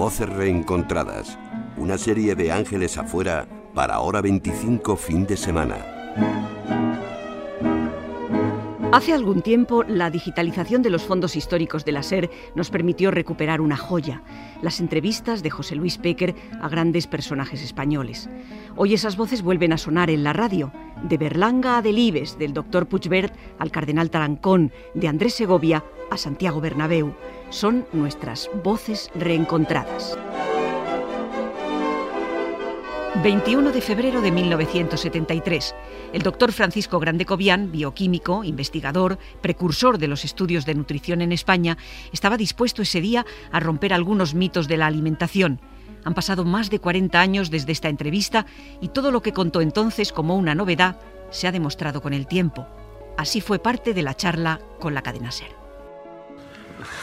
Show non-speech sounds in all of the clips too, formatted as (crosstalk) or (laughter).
Voces reencontradas. Una serie de ángeles afuera para hora 25 fin de semana. Hace algún tiempo, la digitalización de los fondos históricos de la SER nos permitió recuperar una joya, las entrevistas de José Luis Péquer a grandes personajes españoles. Hoy esas voces vuelven a sonar en la radio, de Berlanga a Delibes, del doctor Puigvert al cardenal Tarancón, de Andrés Segovia a Santiago Bernabéu. Son nuestras voces reencontradas. 21 de febrero de 1973. El doctor Francisco Grande Cobian, bioquímico, investigador, precursor de los estudios de nutrición en España, estaba dispuesto ese día a romper algunos mitos de la alimentación. Han pasado más de 40 años desde esta entrevista y todo lo que contó entonces como una novedad se ha demostrado con el tiempo. Así fue parte de la charla con la cadena SER.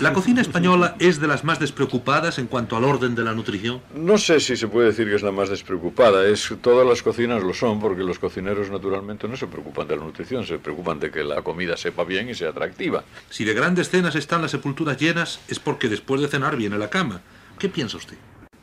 ¿La cocina española es de las más despreocupadas en cuanto al orden de la nutrición? No sé si se puede decir que es la más despreocupada. Es, todas las cocinas lo son porque los cocineros naturalmente no se preocupan de la nutrición, se preocupan de que la comida sepa bien y sea atractiva. Si de grandes cenas están las sepulturas llenas es porque después de cenar viene la cama. ¿Qué piensa usted?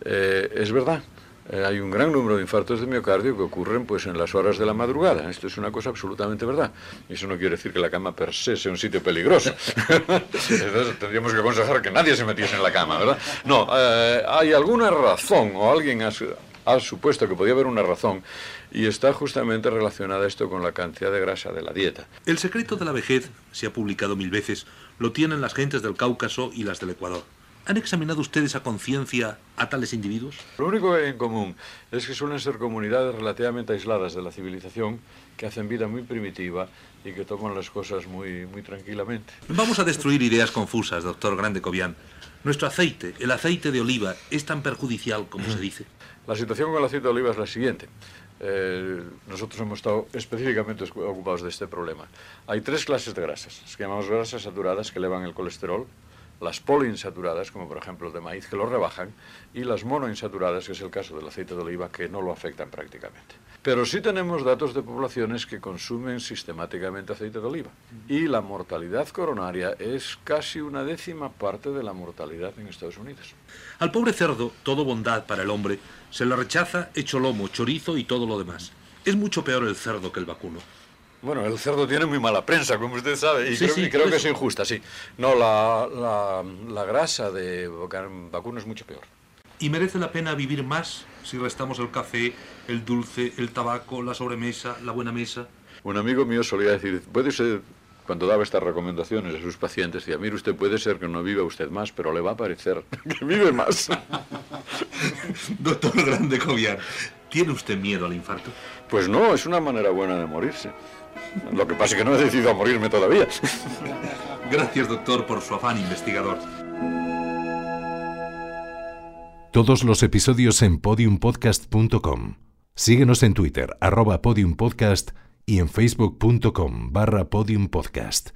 Eh, es verdad. Eh, hay un gran número de infartos de miocardio que ocurren pues en las horas de la madrugada. Esto es una cosa absolutamente verdad. Y eso no quiere decir que la cama per se sea un sitio peligroso. (laughs) Entonces tendríamos que aconsejar que nadie se metiese en la cama, ¿verdad? No, eh, hay alguna razón o alguien ha, ha supuesto que podía haber una razón y está justamente relacionada esto con la cantidad de grasa de la dieta. El secreto de la vejez, se ha publicado mil veces, lo tienen las gentes del Cáucaso y las del Ecuador. ¿Han examinado ustedes a conciencia a tales individuos? Lo único que hay en común es que suelen ser comunidades relativamente aisladas de la civilización, que hacen vida muy primitiva y que toman las cosas muy, muy tranquilamente. Vamos a destruir ideas confusas, doctor Grande Cobian. Nuestro aceite, el aceite de oliva, es tan perjudicial como se dice. La situación con el aceite de oliva es la siguiente. Eh, nosotros hemos estado específicamente ocupados de este problema. Hay tres clases de grasas, las que llamamos grasas saturadas que elevan el colesterol, las poliinsaturadas, como por ejemplo el de maíz, que lo rebajan, y las monoinsaturadas, que es el caso del aceite de oliva, que no lo afectan prácticamente. Pero sí tenemos datos de poblaciones que consumen sistemáticamente aceite de oliva. Y la mortalidad coronaria es casi una décima parte de la mortalidad en Estados Unidos. Al pobre cerdo, todo bondad para el hombre, se le rechaza hecho lomo, chorizo y todo lo demás. Es mucho peor el cerdo que el vacuno. Bueno, el cerdo tiene muy mala prensa, como usted sabe, y creo, que es injusta, sí. No, la, la, grasa de vacuno es mucho peor. ¿Y merece la pena vivir más si restamos el café, el dulce, el tabaco, la sobremesa, la buena mesa? Un amigo mío solía decir, puede ser, cuando daba estas recomendaciones a sus pacientes, decía, mire usted, puede ser que no viva usted más, pero le va a parecer (laughs) que vive más. (laughs) Doctor Grande Cobiar, ¿tiene usted miedo al infarto? Pues no, es una manera buena de morirse. Lo que pasa es que no he decidido a morirme todavía. Gracias, doctor, por su afán investigador. Todos los episodios en podiumpodcast.com. Síguenos en Twitter, arroba podiumpodcast y en facebook.com barra podiumpodcast.